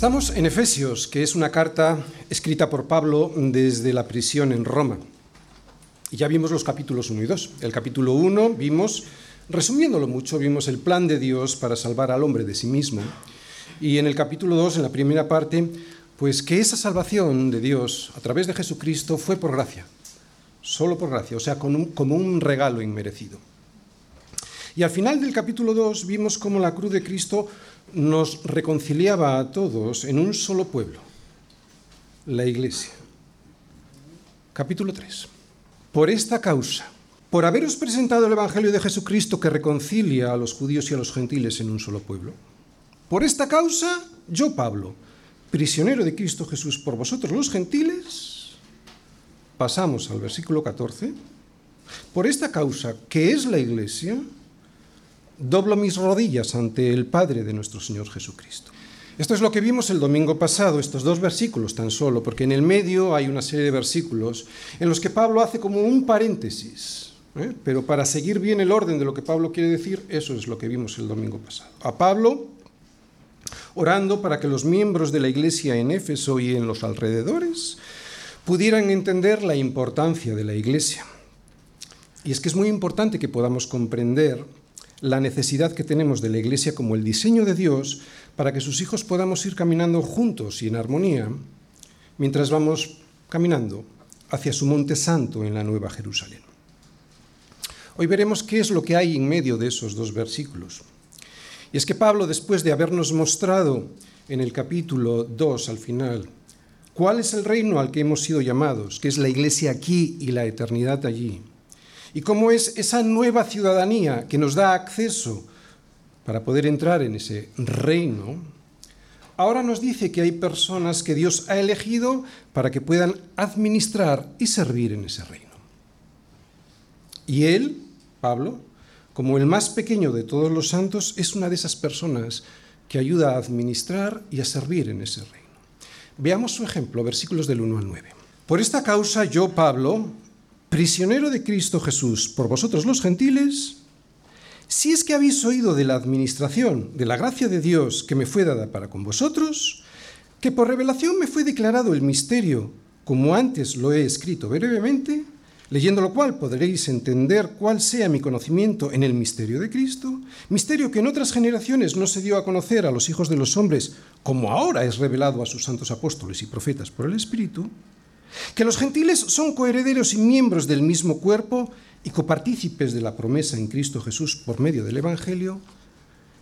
Estamos en Efesios, que es una carta escrita por Pablo desde la prisión en Roma. Y ya vimos los capítulos 1 y 2. El capítulo 1 vimos, resumiéndolo mucho, vimos el plan de Dios para salvar al hombre de sí mismo. Y en el capítulo 2, en la primera parte, pues que esa salvación de Dios a través de Jesucristo fue por gracia, solo por gracia, o sea, como un regalo inmerecido. Y al final del capítulo 2 vimos cómo la cruz de Cristo nos reconciliaba a todos en un solo pueblo, la iglesia. Capítulo 3. Por esta causa, por haberos presentado el Evangelio de Jesucristo que reconcilia a los judíos y a los gentiles en un solo pueblo, por esta causa, yo, Pablo, prisionero de Cristo Jesús por vosotros los gentiles, pasamos al versículo 14, por esta causa, que es la iglesia, doblo mis rodillas ante el Padre de nuestro Señor Jesucristo. Esto es lo que vimos el domingo pasado, estos dos versículos tan solo, porque en el medio hay una serie de versículos en los que Pablo hace como un paréntesis, ¿eh? pero para seguir bien el orden de lo que Pablo quiere decir, eso es lo que vimos el domingo pasado. A Pablo, orando para que los miembros de la iglesia en Éfeso y en los alrededores pudieran entender la importancia de la iglesia. Y es que es muy importante que podamos comprender la necesidad que tenemos de la Iglesia como el diseño de Dios para que sus hijos podamos ir caminando juntos y en armonía mientras vamos caminando hacia su monte santo en la Nueva Jerusalén. Hoy veremos qué es lo que hay en medio de esos dos versículos. Y es que Pablo, después de habernos mostrado en el capítulo 2 al final, cuál es el reino al que hemos sido llamados, que es la iglesia aquí y la eternidad allí, y cómo es esa nueva ciudadanía que nos da acceso para poder entrar en ese reino, ahora nos dice que hay personas que Dios ha elegido para que puedan administrar y servir en ese reino. Y él, Pablo, como el más pequeño de todos los santos, es una de esas personas que ayuda a administrar y a servir en ese reino. Veamos su ejemplo, versículos del 1 al 9. Por esta causa yo, Pablo, prisionero de Cristo Jesús por vosotros los gentiles, si es que habéis oído de la administración de la gracia de Dios que me fue dada para con vosotros, que por revelación me fue declarado el misterio, como antes lo he escrito brevemente, leyendo lo cual podréis entender cuál sea mi conocimiento en el misterio de Cristo, misterio que en otras generaciones no se dio a conocer a los hijos de los hombres, como ahora es revelado a sus santos apóstoles y profetas por el Espíritu, que los gentiles son coherederos y miembros del mismo cuerpo y copartícipes de la promesa en Cristo Jesús por medio del Evangelio,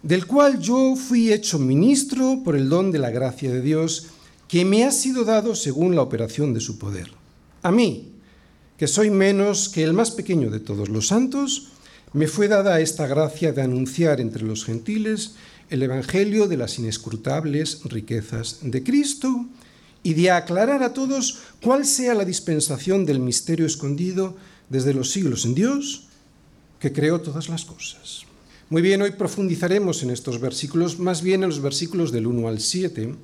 del cual yo fui hecho ministro por el don de la gracia de Dios, que me ha sido dado según la operación de su poder. A mí, que soy menos que el más pequeño de todos los santos, me fue dada esta gracia de anunciar entre los gentiles el Evangelio de las inescrutables riquezas de Cristo, y de aclarar a todos cuál sea la dispensación del misterio escondido desde los siglos en Dios, que creó todas las cosas. Muy bien, hoy profundizaremos en estos versículos, más bien en los versículos del 1 al 7,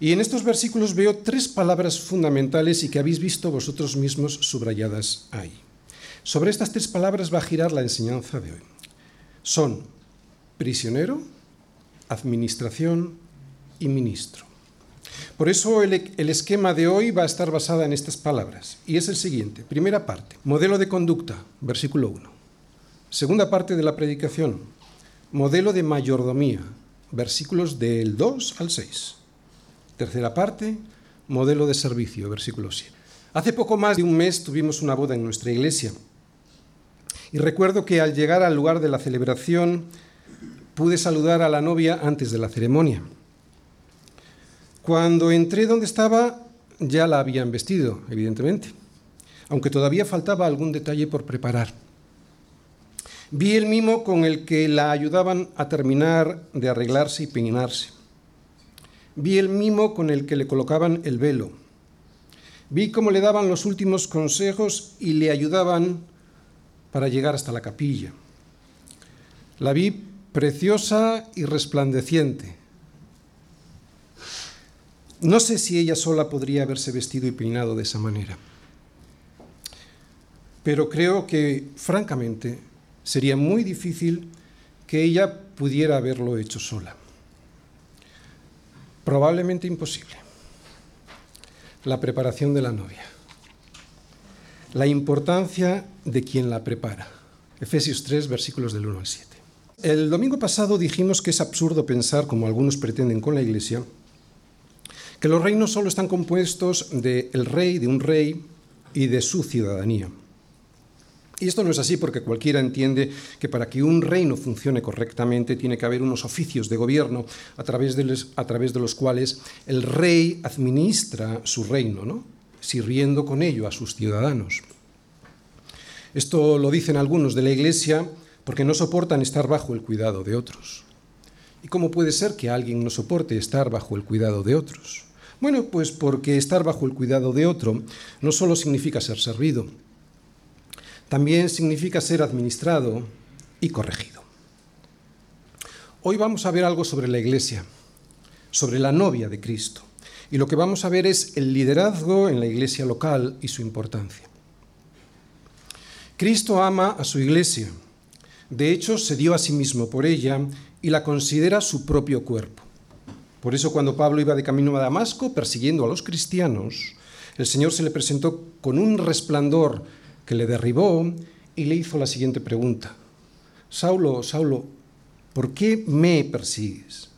y en estos versículos veo tres palabras fundamentales y que habéis visto vosotros mismos subrayadas ahí. Sobre estas tres palabras va a girar la enseñanza de hoy. Son prisionero, administración y ministro. Por eso el, esquema de hoy va a estar basada en estas palabras. Y es el siguiente. Primera parte, modelo de conducta, versículo 1. Segunda parte de la predicación, modelo de mayordomía, versículos del 2 al 6. Tercera parte, modelo de servicio, versículo 7. Hace poco más de un mes tuvimos una boda en nuestra iglesia. Y recuerdo que al llegar al lugar de la celebración pude saludar a la novia antes de la ceremonia. Cuando entré donde estaba, ya la habían vestido, evidentemente, aunque todavía faltaba algún detalle por preparar. Vi el mimo con el que la ayudaban a terminar de arreglarse y peinarse. Vi el mimo con el que le colocaban el velo. Vi cómo le daban los últimos consejos y le ayudaban para llegar hasta la capilla. La vi preciosa y resplandeciente no sé si ella sola podría haberse vestido y peinado de esa manera, pero creo que, francamente, sería muy difícil que ella pudiera haberlo hecho sola. Probablemente imposible. La preparación de la novia. La importancia de quien la prepara. Efesios 3, versículos del 1 al 7. El domingo pasado dijimos que es absurdo pensar, como algunos pretenden con la Iglesia, que los reinos solo están compuestos del rey, de un rey y de su ciudadanía. Y esto no es así porque cualquiera entiende que para que un reino funcione correctamente tiene que haber unos oficios de gobierno a través de los, a través de los cuales el rey administra su reino, ¿no? sirviendo con ello a sus ciudadanos. Esto lo dicen algunos de la Iglesia porque no soportan estar bajo el cuidado de otros. ¿Y cómo puede ser que alguien no soporte estar bajo el cuidado de otros? Bueno, pues porque estar bajo el cuidado de otro no solo significa ser servido, también significa ser administrado y corregido. Hoy vamos a ver algo sobre la iglesia, sobre la novia de Cristo. Y lo que vamos a ver es el liderazgo en la iglesia local y su importancia. Cristo ama a su iglesia. De hecho, se dio a sí mismo por ella y la considera su propio cuerpo. Por eso cuando Pablo iba de camino a Damasco persiguiendo a los cristianos, el Señor se le presentó con un resplandor que le derribó y le hizo la siguiente pregunta. Saulo, Saulo, ¿por qué me persigues?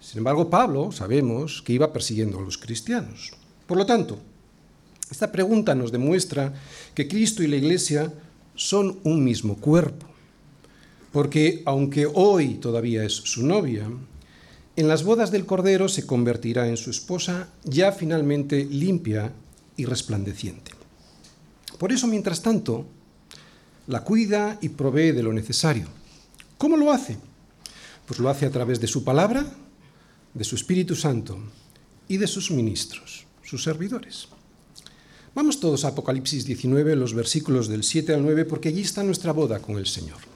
Sin embargo, Pablo sabemos que iba persiguiendo a los cristianos. Por lo tanto, esta pregunta nos demuestra que Cristo y la Iglesia son un mismo cuerpo. Porque aunque hoy todavía es su novia, en las bodas del Cordero se convertirá en su esposa ya finalmente limpia y resplandeciente. Por eso, mientras tanto, la cuida y provee de lo necesario. ¿Cómo lo hace? Pues lo hace a través de su palabra, de su Espíritu Santo y de sus ministros, sus servidores. Vamos todos a Apocalipsis 19, los versículos del 7 al 9, porque allí está nuestra boda con el Señor.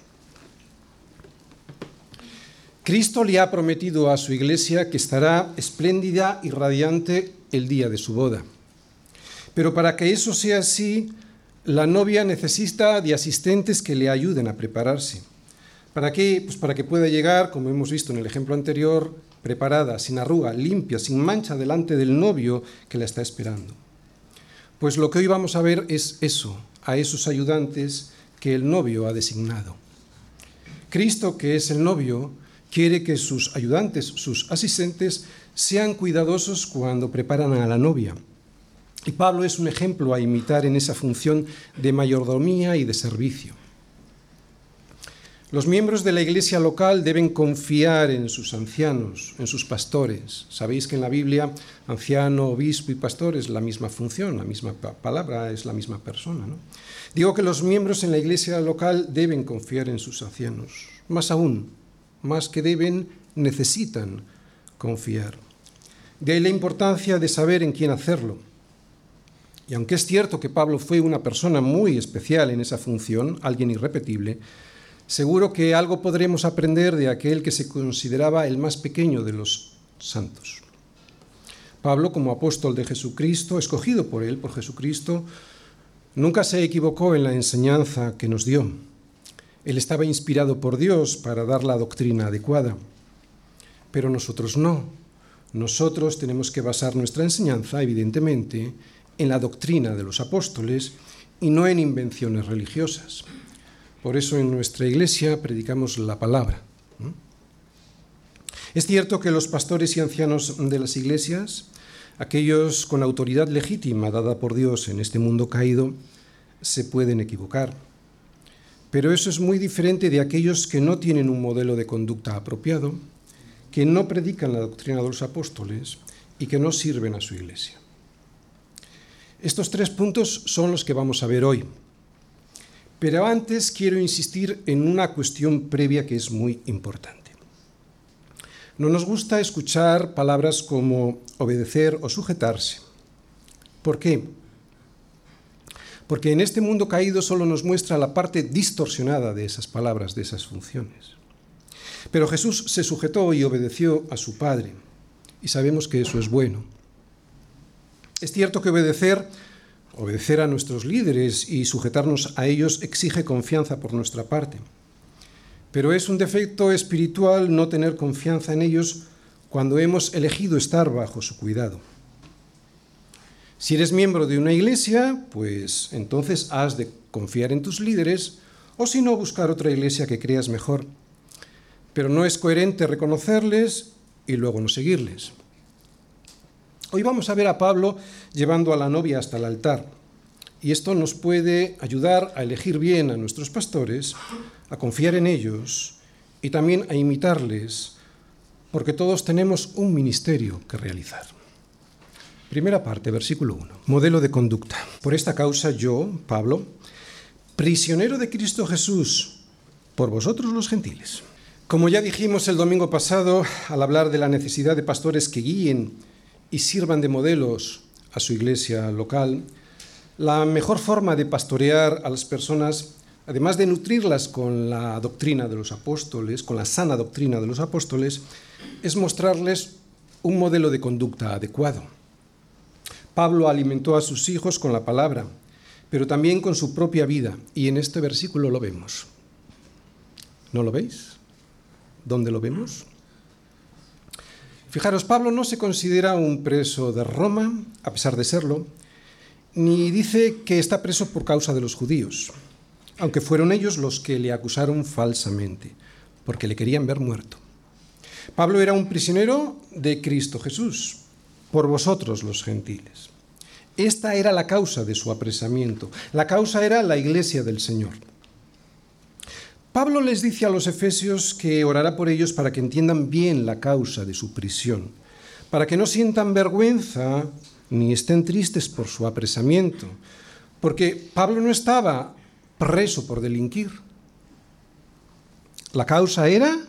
Cristo le ha prometido a su iglesia que estará espléndida y radiante el día de su boda. Pero para que eso sea así, la novia necesita de asistentes que le ayuden a prepararse. ¿Para qué? Pues para que pueda llegar, como hemos visto en el ejemplo anterior, preparada, sin arruga, limpia, sin mancha delante del novio que la está esperando. Pues lo que hoy vamos a ver es eso, a esos ayudantes que el novio ha designado. Cristo, que es el novio, quiere que sus ayudantes, sus asistentes, sean cuidadosos cuando preparan a la novia y Pablo es un ejemplo a imitar en esa función de mayordomía y de servicio. Los miembros de la iglesia local deben confiar en sus ancianos, en sus pastores. Sabéis que en la Biblia anciano, obispo y pastor es la misma función, la misma palabra, es la misma persona. Digo que los miembros en la iglesia local deben confiar en sus ancianos. Más aún, más que deben, necesitan confiar. De ahí la importancia de saber en quién hacerlo y aunque es cierto que Pablo fue una persona muy especial en esa función, alguien irrepetible, seguro que algo podremos aprender de aquel que se consideraba el más pequeño de los santos. Pablo, como apóstol de Jesucristo, escogido por él, por Jesucristo, nunca se equivocó en la enseñanza que nos dio. Él estaba inspirado por Dios para dar la doctrina adecuada, pero nosotros no. Nosotros tenemos que basar nuestra enseñanza, evidentemente, en la doctrina de los apóstoles y no en invenciones religiosas. Por eso en nuestra iglesia predicamos la palabra. Es cierto que los pastores y ancianos de las iglesias, aquellos con autoridad legítima dada por Dios en este mundo caído, se pueden equivocar. Pero eso es muy diferente de aquellos que no tienen un modelo de conducta apropiado, que no predican la doctrina de los apóstoles y que no sirven a su iglesia. Estos tres puntos son los que vamos a ver hoy. Pero antes quiero insistir en una cuestión previa que es muy importante. no nos gusta escuchar palabras como obedecer o sujetarse. ¿Por qué? Porque en este mundo caído solo nos muestra la parte distorsionada de esas palabras, de esas funciones. Pero Jesús se sujetó y obedeció a su Padre, y sabemos que eso es bueno. Es cierto que obedecer, obedecer a nuestros líderes y sujetarnos a ellos exige confianza por nuestra parte. Pero es un defecto espiritual no tener confianza en ellos cuando hemos elegido estar bajo su cuidado. Si eres miembro de una iglesia, pues entonces has de confiar en tus líderes o si no, buscar otra iglesia que creas mejor. Pero no es coherente reconocerles y luego no seguirles. Hoy vamos a ver a Pablo llevando a la novia hasta el altar. Y esto nos puede ayudar a elegir bien a nuestros pastores, a confiar en ellos y también a imitarles, porque todos tenemos un ministerio que realizar. Primera parte, versículo 1. Modelo de conducta. Por esta causa yo, Pablo, prisionero de Cristo Jesús, por vosotros los gentiles. Como ya dijimos el domingo pasado, al hablar de la necesidad de pastores que guíen y sirvan de modelos a su iglesia local, la mejor forma de pastorear a las personas, además de nutrirlas con la doctrina de los apóstoles, con la sana doctrina de los apóstoles, es mostrarles un modelo de conducta adecuado. Pablo alimentó a sus hijos con la palabra, pero también con su propia vida, y en este versículo lo vemos. ¿No lo veis? ¿Dónde lo vemos? Fijaros, Pablo no se considera un preso de Roma, a pesar de serlo, ni dice que está preso por causa de los judíos, aunque fueron ellos los que le acusaron falsamente, porque le querían ver muerto. Pablo era un prisionero de Cristo Jesús, por vosotros los gentiles. Esta era la causa de su apresamiento. La causa era la iglesia del Señor. Pablo les dice a los efesios que orará por ellos para que entiendan bien la causa de su prisión, para que no sientan vergüenza ni estén tristes por su apresamiento, porque Pablo no estaba preso por delinquir. La causa era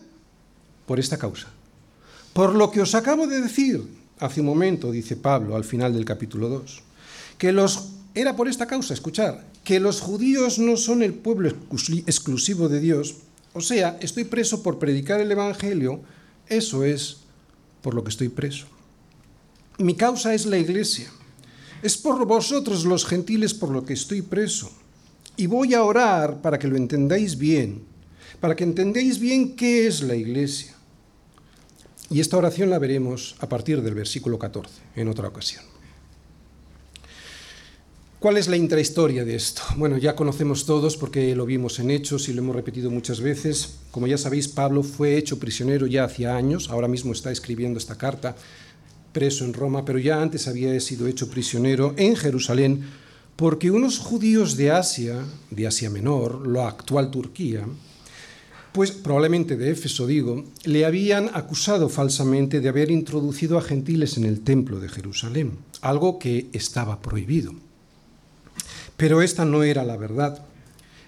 por esta causa. Por lo que os acabo de decir, hace un momento, dice Pablo al final del capítulo 2, que los era por esta causa, escuchar, que los judíos no son el pueblo exclusivo de Dios, o sea, estoy preso por predicar el Evangelio, eso es por lo que estoy preso. Mi causa es la iglesia. Es por vosotros los gentiles por lo que estoy preso. Y voy a orar para que lo entendáis bien, para que entendáis bien qué es la iglesia. Y esta oración la veremos a partir del versículo 14, en otra ocasión. ¿Cuál es la intrahistoria de esto? Bueno, ya conocemos todos porque lo vimos en Hechos y lo hemos repetido muchas veces. Como ya sabéis, Pablo fue hecho prisionero ya hacía años, ahora mismo está escribiendo esta carta preso en Roma, pero ya antes había sido hecho prisionero en Jerusalén porque unos judíos de Asia, de Asia Menor, la actual Turquía, pues probablemente de Éfeso digo, le habían acusado falsamente de haber introducido a gentiles en el templo de Jerusalén, algo que estaba prohibido. Pero esta no era la verdad.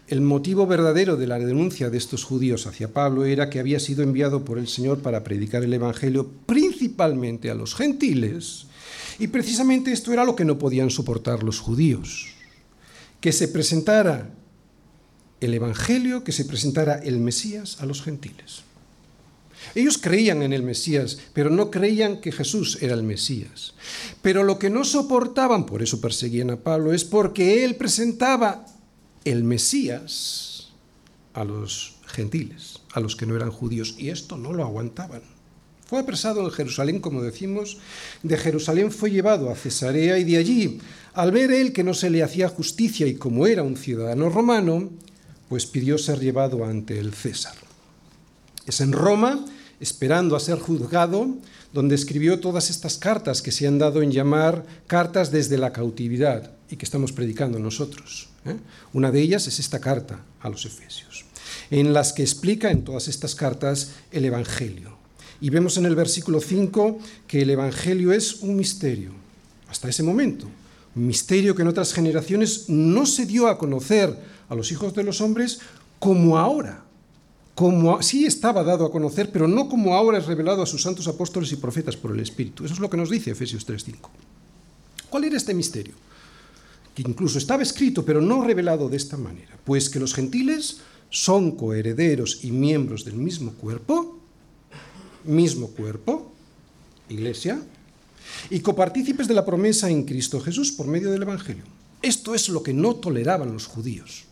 El motivo verdadero de la denuncia de estos judíos hacia Pablo era que había sido enviado por el Señor para predicar el Evangelio principalmente a los gentiles, y precisamente esto era lo que no podían soportar los judíos, que se presentara el Evangelio, que se presentara el Mesías a los gentiles. Ellos creían en el Mesías, pero no creían que Jesús era el Mesías. Pero lo que no soportaban, por eso perseguían a Pablo, es porque él presentaba el Mesías a los gentiles, a los que no eran judíos, y esto no lo aguantaban. Fue apresado en Jerusalén, como decimos, de Jerusalén fue llevado a Cesarea y de allí, al ver él que no se le hacía justicia y como era un ciudadano romano, pues pidió ser llevado ante el César. Es en Roma, esperando a ser juzgado, donde escribió todas estas cartas que se han dado en llamar cartas desde la cautividad y que estamos predicando nosotros. ¿eh? Una de ellas es esta carta a los Efesios, en las que explica en todas estas cartas el Evangelio. Y vemos en el versículo 5 que el Evangelio es un misterio, hasta ese momento, un misterio que en otras generaciones no se dio a conocer a los hijos de los hombres como ahora como sí estaba dado a conocer, pero no como ahora es revelado a sus santos apóstoles y profetas por el Espíritu. Eso es lo que nos dice Efesios 3:5. ¿Cuál era este misterio? Que incluso estaba escrito, pero no revelado de esta manera, pues que los gentiles son coherederos y miembros del mismo cuerpo, mismo cuerpo, iglesia, y copartícipes de la promesa en Cristo Jesús por medio del Evangelio. Esto es lo que no toleraban los judíos.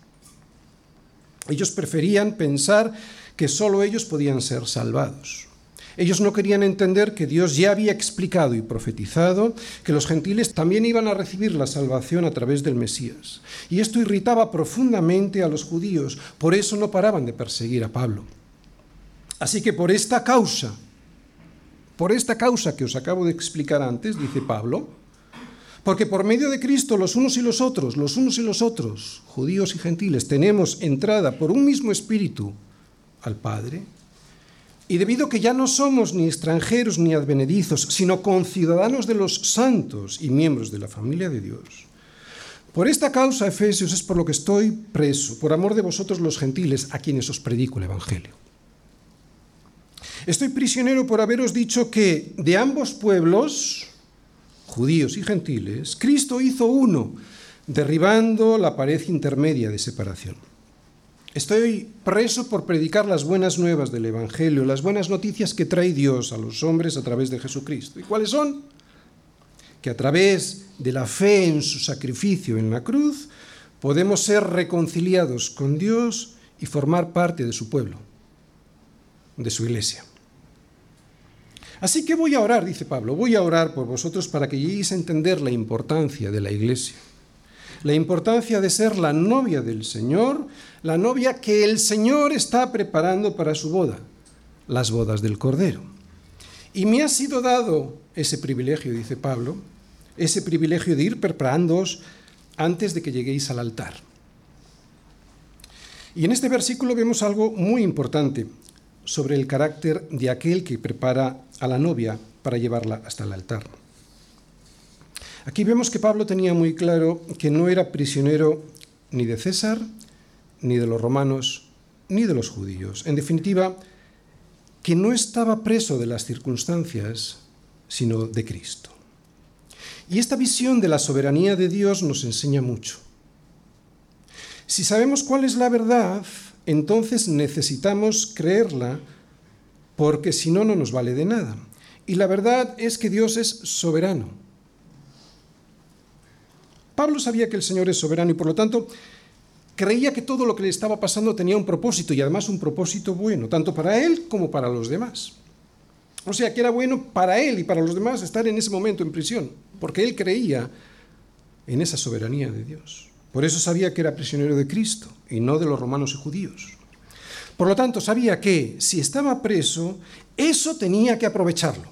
Ellos preferían pensar que solo ellos podían ser salvados. Ellos no querían entender que Dios ya había explicado y profetizado que los gentiles también iban a recibir la salvación a través del Mesías. Y esto irritaba profundamente a los judíos, por eso no paraban de perseguir a Pablo. Así que por esta causa, por esta causa que os acabo de explicar antes, dice Pablo, porque por medio de Cristo los unos y los otros, los unos y los otros, judíos y gentiles, tenemos entrada por un mismo espíritu al Padre. Y debido a que ya no somos ni extranjeros ni advenedizos, sino conciudadanos de los santos y miembros de la familia de Dios, por esta causa, Efesios, es por lo que estoy preso, por amor de vosotros los gentiles, a quienes os predico el Evangelio. Estoy prisionero por haberos dicho que de ambos pueblos, judíos y gentiles, Cristo hizo uno, derribando la pared intermedia de separación. Estoy preso por predicar las buenas nuevas del Evangelio, las buenas noticias que trae Dios a los hombres a través de Jesucristo. ¿Y cuáles son? Que a través de la fe en su sacrificio en la cruz podemos ser reconciliados con Dios y formar parte de su pueblo, de su iglesia. Así que voy a orar, dice Pablo, voy a orar por vosotros para que lleguéis a entender la importancia de la iglesia, la importancia de ser la novia del Señor, la novia que el Señor está preparando para su boda, las bodas del Cordero. Y me ha sido dado ese privilegio, dice Pablo, ese privilegio de ir preparándoos antes de que lleguéis al altar. Y en este versículo vemos algo muy importante sobre el carácter de aquel que prepara a la novia para llevarla hasta el altar. Aquí vemos que Pablo tenía muy claro que no era prisionero ni de César, ni de los romanos, ni de los judíos. En definitiva, que no estaba preso de las circunstancias, sino de Cristo. Y esta visión de la soberanía de Dios nos enseña mucho. Si sabemos cuál es la verdad, entonces necesitamos creerla porque si no, no nos vale de nada. Y la verdad es que Dios es soberano. Pablo sabía que el Señor es soberano y por lo tanto creía que todo lo que le estaba pasando tenía un propósito y además un propósito bueno, tanto para él como para los demás. O sea, que era bueno para él y para los demás estar en ese momento en prisión, porque él creía en esa soberanía de Dios. Por eso sabía que era prisionero de Cristo y no de los romanos y judíos. Por lo tanto, sabía que si estaba preso, eso tenía que aprovecharlo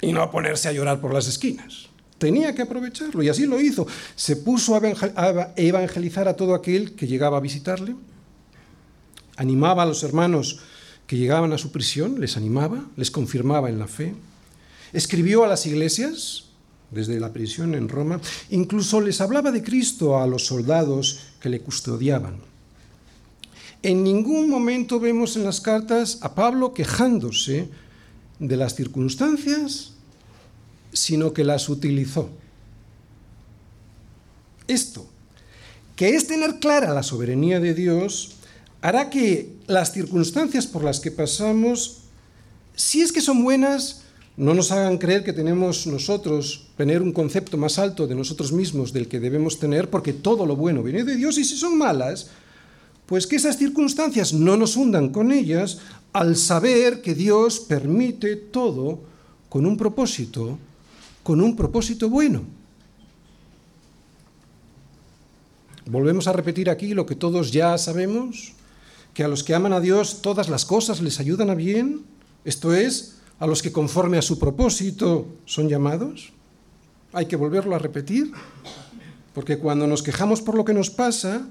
y no ponerse a llorar por las esquinas. Tenía que aprovecharlo y así lo hizo. Se puso a evangelizar a todo aquel que llegaba a visitarle. Animaba a los hermanos que llegaban a su prisión, les animaba, les confirmaba en la fe. Escribió a las iglesias desde la prisión en Roma. Incluso les hablaba de Cristo a los soldados que le custodiaban. En ningún momento vemos en las cartas a Pablo quejándose de las circunstancias, sino que las utilizó. Esto, que es tener clara la soberanía de Dios, hará que las circunstancias por las que pasamos, si es que son buenas, no nos hagan creer que tenemos nosotros tener un concepto más alto de nosotros mismos del que debemos tener, porque todo lo bueno viene de Dios y si son malas, pues que esas circunstancias no nos hundan con ellas al saber que Dios permite todo con un propósito, con un propósito bueno. Volvemos a repetir aquí lo que todos ya sabemos, que a los que aman a Dios todas las cosas les ayudan a bien, esto es, a los que conforme a su propósito son llamados? Hay que volverlo a repetir, porque cuando nos quejamos por lo que nos pasa,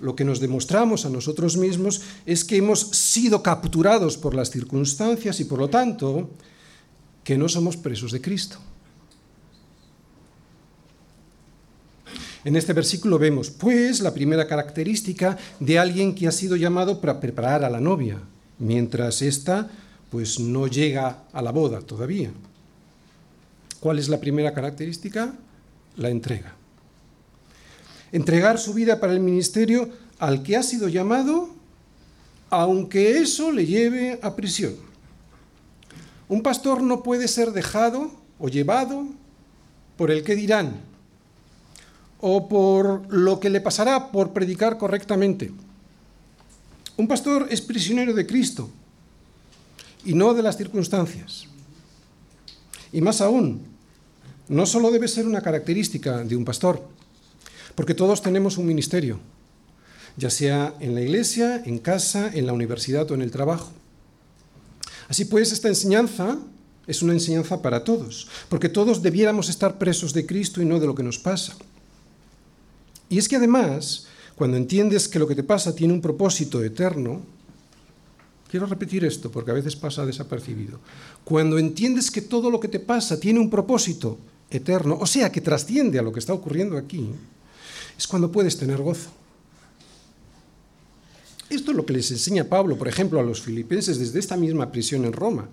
lo que nos demostramos a nosotros mismos es que hemos sido capturados por las circunstancias y por lo tanto que no somos presos de Cristo. En este versículo vemos, pues, la primera característica de alguien que ha sido llamado para preparar a la novia, mientras ésta, pues, no llega a la boda todavía. ¿Cuál es la primera característica? La entrega. Entregar su vida para el ministerio al que ha sido llamado, aunque eso le lleve a prisión. Un pastor no puede ser dejado o llevado por el que dirán o por lo que le pasará por predicar correctamente. Un pastor es prisionero de Cristo y no de las circunstancias. Y más aún, no solo debe ser una característica de un pastor, porque todos tenemos un ministerio, ya sea en la iglesia, en casa, en la universidad o en el trabajo. Así pues, esta enseñanza es una enseñanza para todos, porque todos debiéramos estar presos de Cristo y no de lo que nos pasa. Y es que además, cuando entiendes que lo que te pasa tiene un propósito eterno, quiero repetir esto porque a veces pasa desapercibido, cuando entiendes que todo lo que te pasa tiene un propósito eterno, o sea, que trasciende a lo que está ocurriendo aquí, es cuando puedes tener gozo. Esto es lo que les enseña Pablo, por ejemplo, a los filipenses desde esta misma prisión en Roma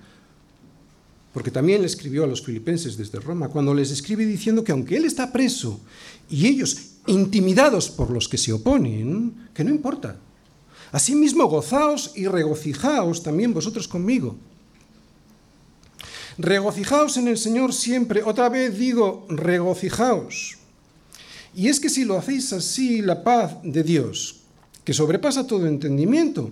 porque también le escribió a los filipenses desde Roma, cuando les escribe diciendo que aunque él está preso y ellos intimidados por los que se oponen, que no importa. Asimismo, gozaos y regocijaos también vosotros conmigo. Regocijaos en el Señor siempre. Otra vez digo, regocijaos. Y es que si lo hacéis así, la paz de Dios, que sobrepasa todo entendimiento,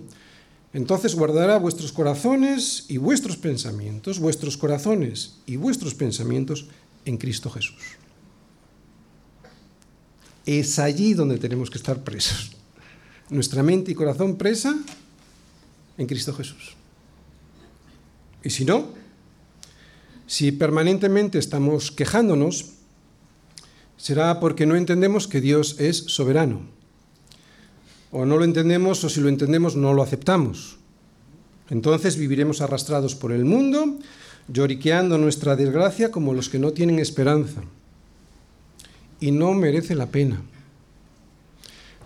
entonces guardará vuestros corazones y vuestros pensamientos, vuestros corazones y vuestros pensamientos en Cristo Jesús. Es allí donde tenemos que estar presos. Nuestra mente y corazón presa en Cristo Jesús. Y si no, si permanentemente estamos quejándonos, será porque no entendemos que Dios es soberano o no lo entendemos o si lo entendemos no lo aceptamos. Entonces viviremos arrastrados por el mundo, lloriqueando nuestra desgracia como los que no tienen esperanza. Y no merece la pena.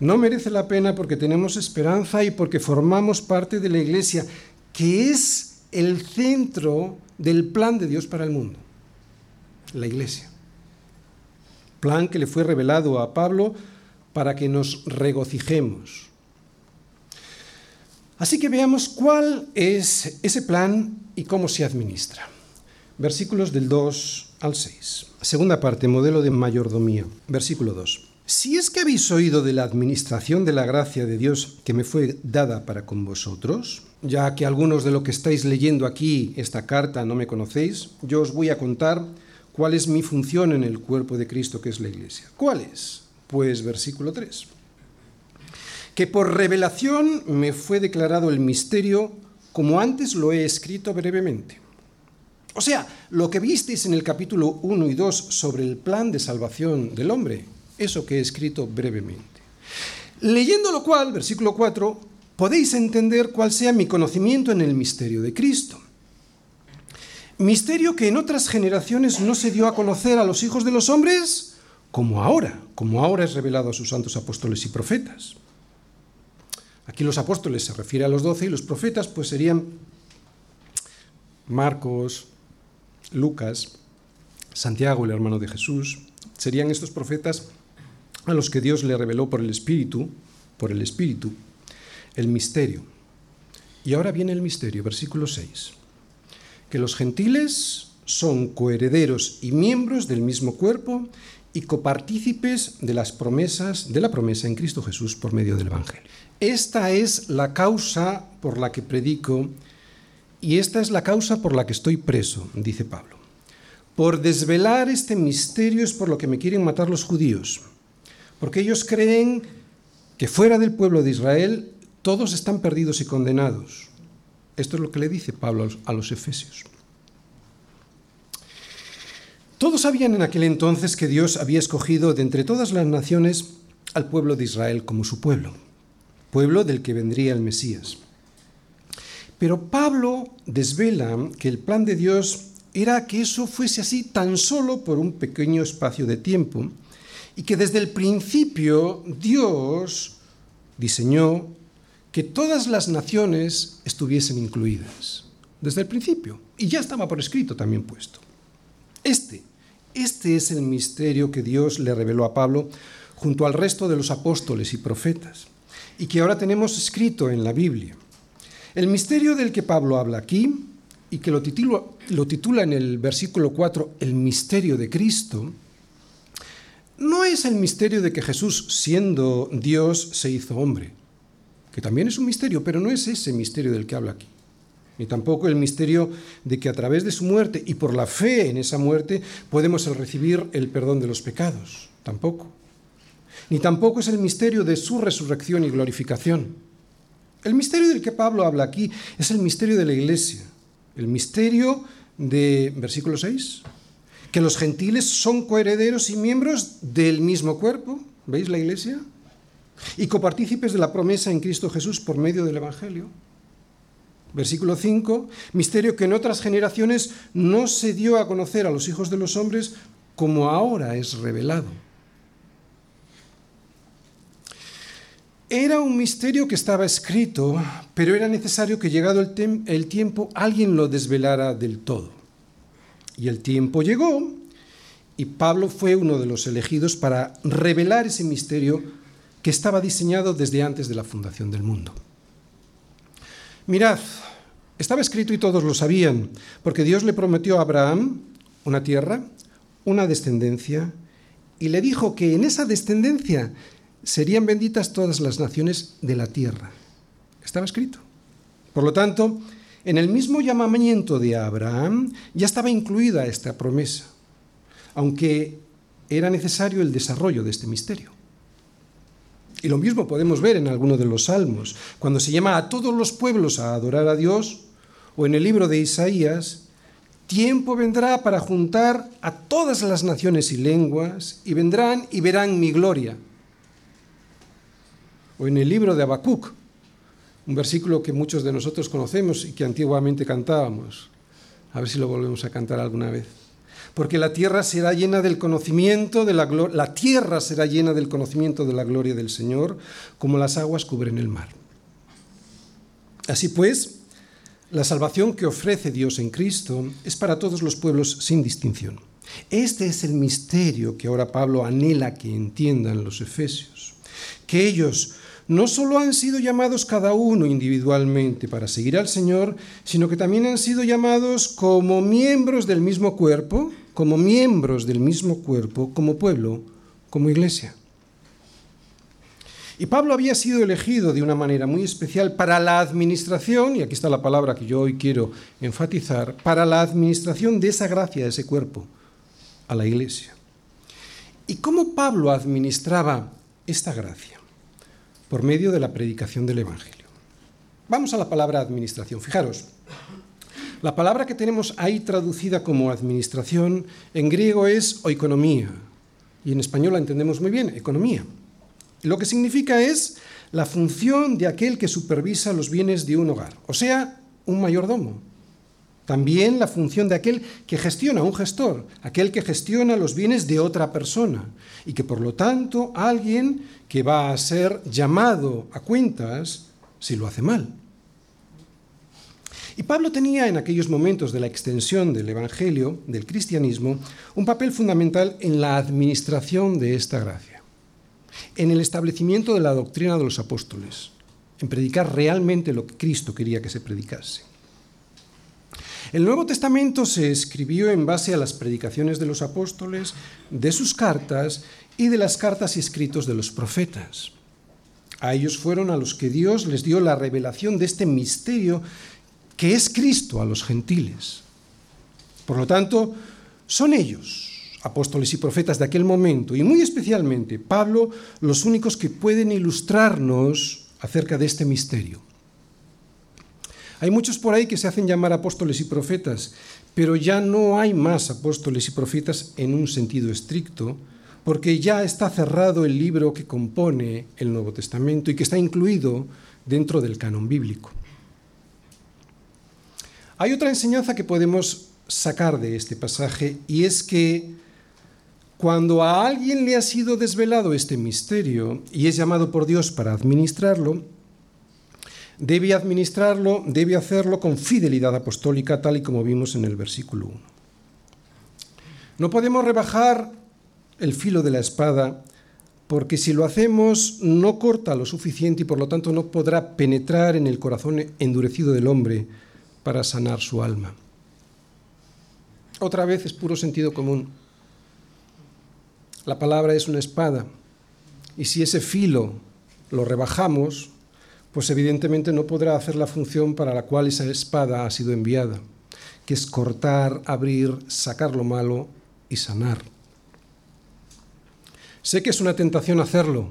No merece la pena porque tenemos esperanza y porque formamos parte de la iglesia, que es el centro del plan de Dios para el mundo. La iglesia. Plan que le fue revelado a Pablo para que nos regocijemos. Así que veamos cuál es ese plan y cómo se administra. Versículos del 2 al 6. Segunda parte, modelo de mayordomía. Versículo 2. Si es que habéis oído de la administración de la gracia de Dios que me fue dada para con vosotros, ya que algunos de lo que estáis leyendo aquí esta carta no me conocéis, yo os voy a contar cuál es mi función en el cuerpo de Cristo que es la iglesia. ¿Cuál es? Pues versículo 3. Que por revelación me fue declarado el misterio como antes lo he escrito brevemente. O sea, lo que visteis en el capítulo 1 y 2 sobre el plan de salvación del hombre, eso que he escrito brevemente. Leyendo lo cual, versículo 4, podéis entender cuál sea mi conocimiento en el misterio de Cristo. Misterio que en otras generaciones no se dio a conocer a los hijos de los hombres, como ahora, como ahora es revelado a sus santos apóstoles y profetas. Aquí los apóstoles se refiere a los doce y los profetas pues serían Marcos, Lucas, Santiago, el hermano de Jesús. Serían estos profetas a los que Dios le reveló por el Espíritu, por el Espíritu, el misterio. Y ahora viene el misterio, versículo 6. Que los gentiles son coherederos y miembros del mismo cuerpo y copartícipes de las promesas de la promesa en Cristo Jesús por medio del Evangelio. Esta es la causa por la que predico y esta es la causa por la que estoy preso, dice Pablo. Por desvelar este misterio es por lo que me quieren matar los judíos, porque ellos creen que fuera del pueblo de Israel todos están perdidos y condenados. Esto es lo que le dice Pablo a los efesios. Todos sabían en aquel entonces que Dios había escogido de entre todas las naciones al pueblo de Israel como su pueblo, pueblo del que vendría el Mesías. Pero Pablo desvela que el plan de Dios era que eso fuese así tan solo por un pequeño espacio de tiempo y que desde el principio Dios diseñó que todas las naciones estuviesen incluidas. Desde el principio. Y ya estaba por escrito también puesto. Este, este es el misterio que Dios le reveló a Pablo junto al resto de los apóstoles y profetas, y que ahora tenemos escrito en la Biblia. El misterio del que Pablo habla aquí, y que lo titula, lo titula en el versículo 4, el misterio de Cristo, no es el misterio de que Jesús, siendo Dios, se hizo hombre, que también es un misterio, pero no es ese misterio del que habla aquí. Ni tampoco el misterio de que a través de su muerte y por la fe en esa muerte podemos recibir el perdón de los pecados. Tampoco. Ni tampoco es el misterio de su resurrección y glorificación. El misterio del que Pablo habla aquí es el misterio de la iglesia. El misterio de, versículo 6, que los gentiles son coherederos y miembros del mismo cuerpo, ¿veis la iglesia? Y copartícipes de la promesa en Cristo Jesús por medio del Evangelio. Versículo 5, misterio que en otras generaciones no se dio a conocer a los hijos de los hombres como ahora es revelado. Era un misterio que estaba escrito, pero era necesario que llegado el, el tiempo alguien lo desvelara del todo. Y el tiempo llegó y Pablo fue uno de los elegidos para revelar ese misterio que estaba diseñado desde antes de la fundación del mundo. Mirad, estaba escrito y todos lo sabían, porque Dios le prometió a Abraham una tierra, una descendencia, y le dijo que en esa descendencia serían benditas todas las naciones de la tierra. Estaba escrito. Por lo tanto, en el mismo llamamiento de Abraham ya estaba incluida esta promesa, aunque era necesario el desarrollo de este misterio. Y lo mismo podemos ver en alguno de los salmos, cuando se llama a todos los pueblos a adorar a Dios, o en el libro de Isaías, tiempo vendrá para juntar a todas las naciones y lenguas, y vendrán y verán mi gloria. O en el libro de Habacuc, un versículo que muchos de nosotros conocemos y que antiguamente cantábamos. A ver si lo volvemos a cantar alguna vez. Porque la tierra será llena del conocimiento de la la tierra será llena del conocimiento de la gloria del Señor, como las aguas cubren el mar. Así pues, la salvación que ofrece Dios en Cristo es para todos los pueblos sin distinción. Este es el misterio que ahora Pablo anhela que entiendan los efesios, que ellos no solo han sido llamados cada uno individualmente para seguir al Señor, sino que también han sido llamados como miembros del mismo cuerpo, como miembros del mismo cuerpo, como pueblo, como iglesia. Y Pablo había sido elegido de una manera muy especial para la administración, y aquí está la palabra que yo hoy quiero enfatizar, para la administración de esa gracia, de ese cuerpo, a la iglesia. ¿Y cómo Pablo administraba esta gracia? Por medio de la predicación del Evangelio. Vamos a la palabra administración. Fijaros, la palabra que tenemos ahí traducida como administración en griego es oikonomía y en español la entendemos muy bien, economía. Lo que significa es la función de aquel que supervisa los bienes de un hogar, o sea, un mayordomo. También la función de aquel que gestiona, un gestor, aquel que gestiona los bienes de otra persona y que por lo tanto alguien que va a ser llamado a cuentas si lo hace mal. Y Pablo tenía en aquellos momentos de la extensión del Evangelio, del cristianismo, un papel fundamental en la administración de esta gracia, en el establecimiento de la doctrina de los apóstoles, en predicar realmente lo que Cristo quería que se predicase. El Nuevo Testamento se escribió en base a las predicaciones de los apóstoles, de sus cartas y de las cartas y escritos de los profetas. A ellos fueron a los que Dios les dio la revelación de este misterio que es Cristo a los gentiles. Por lo tanto, son ellos, apóstoles y profetas de aquel momento, y muy especialmente Pablo, los únicos que pueden ilustrarnos acerca de este misterio. Hay muchos por ahí que se hacen llamar apóstoles y profetas, pero ya no hay más apóstoles y profetas en un sentido estricto, porque ya está cerrado el libro que compone el Nuevo Testamento y que está incluido dentro del canon bíblico. Hay otra enseñanza que podemos sacar de este pasaje y es que Cuando a alguien le ha sido desvelado este misterio y es llamado por Dios para administrarlo, debe administrarlo, debe hacerlo con fidelidad apostólica, tal y como vimos en el versículo 1. No podemos rebajar el filo de la espada porque si lo hacemos no corta lo suficiente y por lo tanto no podrá penetrar en el corazón endurecido del hombre para sanar su alma. Otra vez es puro sentido común. La palabra es una espada y si ese filo lo rebajamos, pues evidentemente no podrá hacer la función para la cual esa espada ha sido enviada, que es cortar, abrir, sacar lo malo y sanar. Sé que es una tentación hacerlo.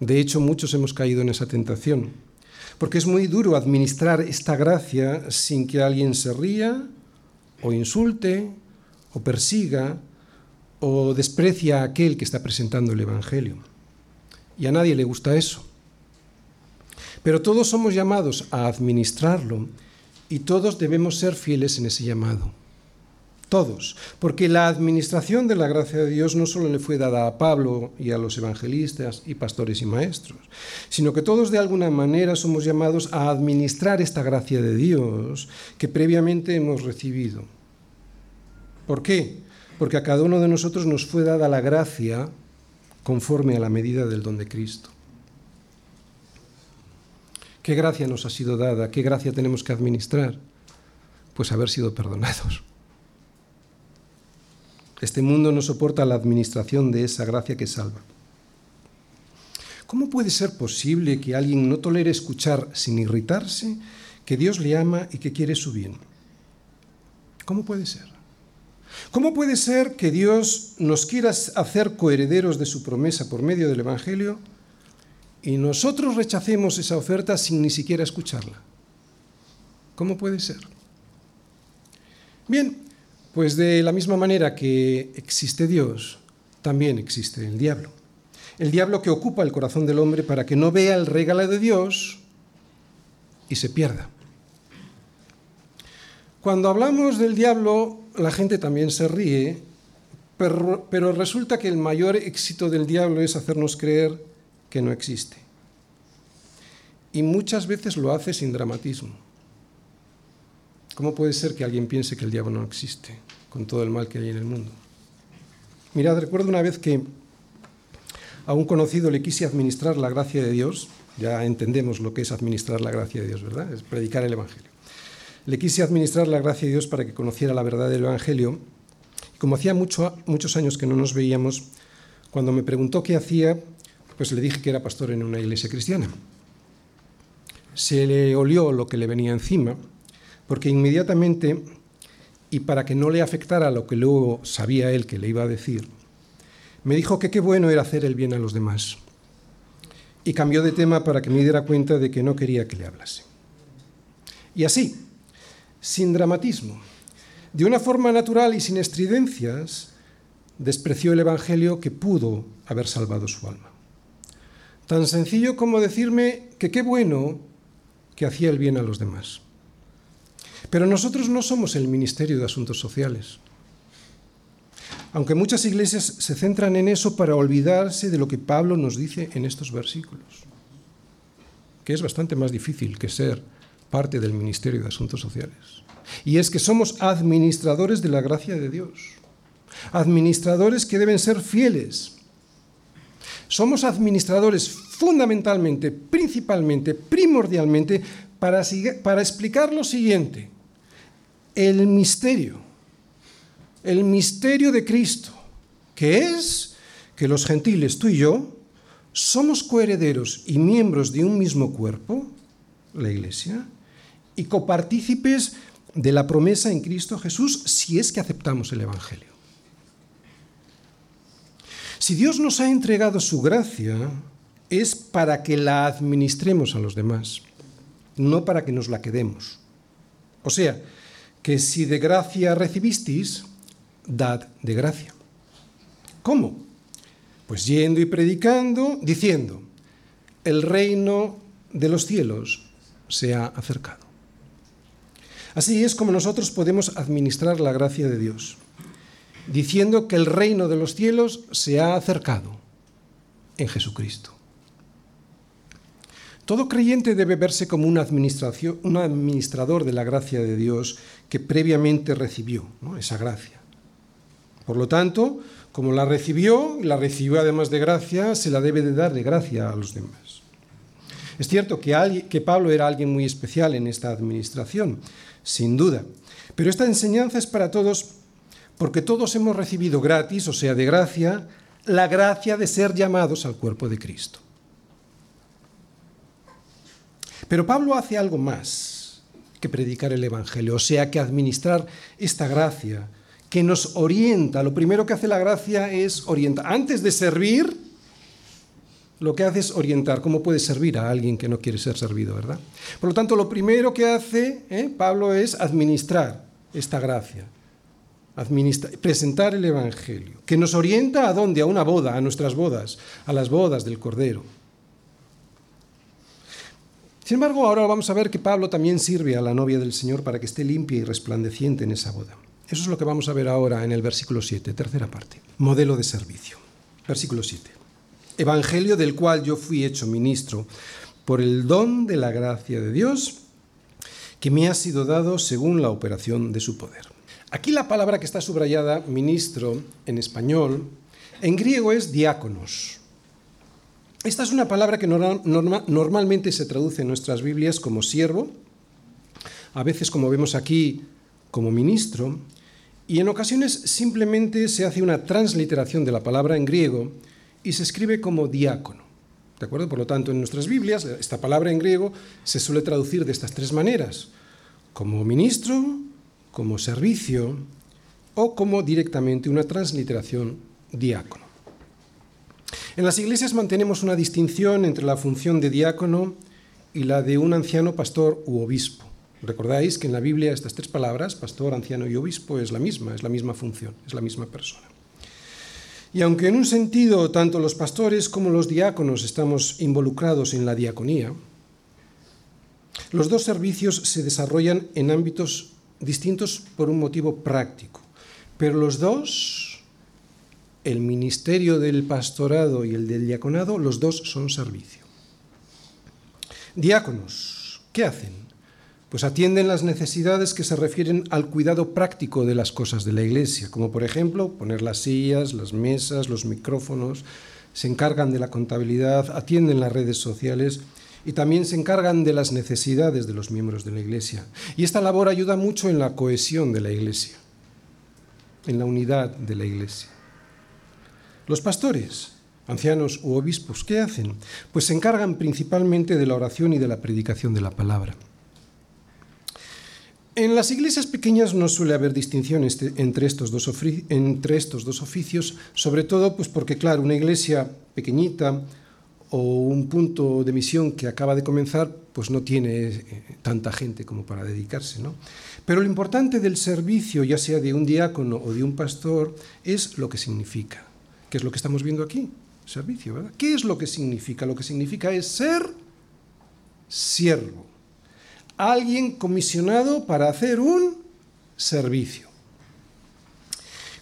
De hecho, muchos hemos caído en esa tentación, porque es muy duro administrar esta gracia sin que alguien se ría o insulte o persiga o desprecia a aquel que está presentando el Evangelio. Y a nadie le gusta eso. Pero todos somos llamados a administrarlo y todos debemos ser fieles en ese llamado. Todos. Porque la administración de la gracia de Dios no solo le fue dada a Pablo y a los evangelistas y pastores y maestros, sino que todos de alguna manera somos llamados a administrar esta gracia de Dios que previamente hemos recibido. ¿Por qué? porque a cada uno de nosotros nos fue dada la gracia conforme a la medida del don de Cristo. ¿Qué gracia nos ha sido dada? ¿Qué gracia tenemos que administrar? Pues haber sido perdonados. Este mundo no soporta la administración de esa gracia que salva. ¿Cómo puede ser posible que alguien no tolere escuchar sin irritarse que Dios le ama y que quiere su bien? ¿Cómo puede ser? ¿Cómo puede ser que Dios nos quiera hacer coherederos de su promesa por medio del Evangelio y nosotros rechacemos esa oferta sin ni siquiera escucharla? ¿Cómo puede ser? Bien, pues de la misma manera que existe Dios, también existe el diablo. El diablo que ocupa el corazón del hombre para que no vea el regalo de Dios y se pierda. Cuando hablamos del diablo, la gente también se ríe, pero, resulta que el mayor éxito del diablo es hacernos creer que no existe. Y muchas veces lo hace sin dramatismo. ¿Cómo puede ser que alguien piense que el diablo no existe con todo el mal que hay en el mundo? Mirad, recuerdo una vez que a un conocido le quise administrar la gracia de Dios, ya entendemos lo que es administrar la gracia de Dios, ¿verdad? Es predicar el Evangelio. Le quise administrar la gracia de Dios para que conociera la verdad del Evangelio. Como hacía muchos años que no nos veíamos, cuando me preguntó qué hacía, pues le dije que era pastor en una iglesia cristiana. Se le olió lo que le venía encima, porque inmediatamente, y para que no le afectara lo que luego sabía él que le iba a decir, me dijo que qué bueno era hacer el bien a los demás. Y cambió de tema para que me diera cuenta de que no quería que le hablase. Y así, sin dramatismo, de una forma natural y sin estridencias, despreció el Evangelio que pudo haber salvado su alma. Tan sencillo como decirme que qué bueno que hacía el bien a los demás. Pero nosotros no somos el Ministerio de Asuntos Sociales. Aunque muchas iglesias se centran en eso para olvidarse de lo que Pablo nos dice en estos versículos, que es bastante más difícil que ser parte del Ministerio de Asuntos Sociales. Y es que somos administradores de la gracia de Dios. Administradores que deben ser fieles. Somos administradores fundamentalmente, principalmente, primordialmente, para, explicar lo siguiente. El misterio, el misterio de Cristo, que es que los gentiles, tú y yo, somos coherederos y miembros de un mismo cuerpo, la Iglesia, y copartícipes de la promesa en Cristo Jesús si es que aceptamos el Evangelio. Si Dios nos ha entregado su gracia, es para que la administremos a los demás, no para que nos la quedemos. O sea, que si de gracia recibisteis, dad de gracia. ¿Cómo? Pues yendo y predicando, diciendo, el reino de los cielos se ha acercado. Así es como nosotros podemos administrar la gracia de Dios. diciendo que el reino de los cielos se ha acercado en Jesucristo. Todo creyente debe verse como un, un administrador de la gracia de Dios que previamente recibió esa gracia. Por lo tanto, como la recibió la recibió además de gracia, se la debe de dar de gracia a los demás. Es cierto que Pablo era alguien muy especial en esta administración, sin duda, pero esta enseñanza es para todos porque todos hemos recibido gratis, o sea, de gracia, la gracia de ser llamados al cuerpo de Cristo. Pero Pablo hace algo más que predicar el Evangelio, o sea, que administrar esta gracia que nos orienta. Lo primero que hace la gracia es orientar. Antes de servir, lo que hace es orientar cómo puede servir a alguien que no quiere ser servido, ¿verdad? Por lo tanto, lo primero que hace ¿eh? Pablo es administrar esta gracia, presentar el Evangelio, que nos orienta a dónde, a una boda, a nuestras bodas, a las bodas del Cordero. Sin embargo, ahora vamos a ver que Pablo también sirve a la novia del Señor para que esté limpia y resplandeciente en esa boda. Eso es lo que vamos a ver ahora en el versículo 7, tercera parte. Modelo de servicio. Versículo 7. Evangelio del cual yo fui hecho ministro por el don de la gracia de Dios que me ha sido dado según la operación de su poder. Aquí la palabra que está subrayada, ministro, en español, en griego es diáconos. Esta es una palabra que normalmente se traduce en nuestras Biblias como siervo, a veces como vemos aquí como ministro, y en ocasiones simplemente se hace una transliteración de la palabra en griego y se escribe como diácono. ¿De acuerdo? Por lo tanto, en nuestras Biblias, esta palabra en griego se suele traducir de estas tres maneras: como ministro, como servicio o como directamente una transliteración diácono. En las iglesias mantenemos una distinción entre la función de diácono y la de un anciano pastor u obispo. Recordáis que en la Biblia estas tres palabras, pastor, anciano y obispo, es la misma, es la misma función, es la misma persona. Y aunque en un sentido tanto los pastores como los diáconos estamos involucrados en la diaconía, los dos servicios se desarrollan en ámbitos distintos por un motivo práctico, pero los dos, el ministerio del pastorado y el del diaconado, los dos son servicio. Diáconos, ¿qué hacen? pues atienden las necesidades que se refieren al cuidado práctico de las cosas de la iglesia, como por ejemplo poner las sillas, las mesas, los micrófonos, se encargan de la contabilidad, atienden las redes sociales y también se encargan de las necesidades de los miembros de la iglesia. Y esta labor ayuda mucho en la cohesión de la iglesia, en la unidad de la iglesia. Los pastores, ancianos u obispos, ¿qué hacen? Pues se encargan principalmente de la oración y de la predicación de la palabra. En las iglesias pequeñas no suele haber distinción este, entre estos, dos entre estos dos oficios, sobre todo pues porque, claro, una iglesia pequeñita o un punto de misión que acaba de comenzar, pues no tiene eh, tanta gente como para dedicarse. ¿no? Pero lo importante del servicio, ya sea de un diácono o de un pastor, es lo que significa. ¿Qué es lo que estamos viendo aquí? Servicio, ¿verdad? ¿Qué es lo que significa? Lo que significa es ser siervo alguien comisionado para hacer un servicio.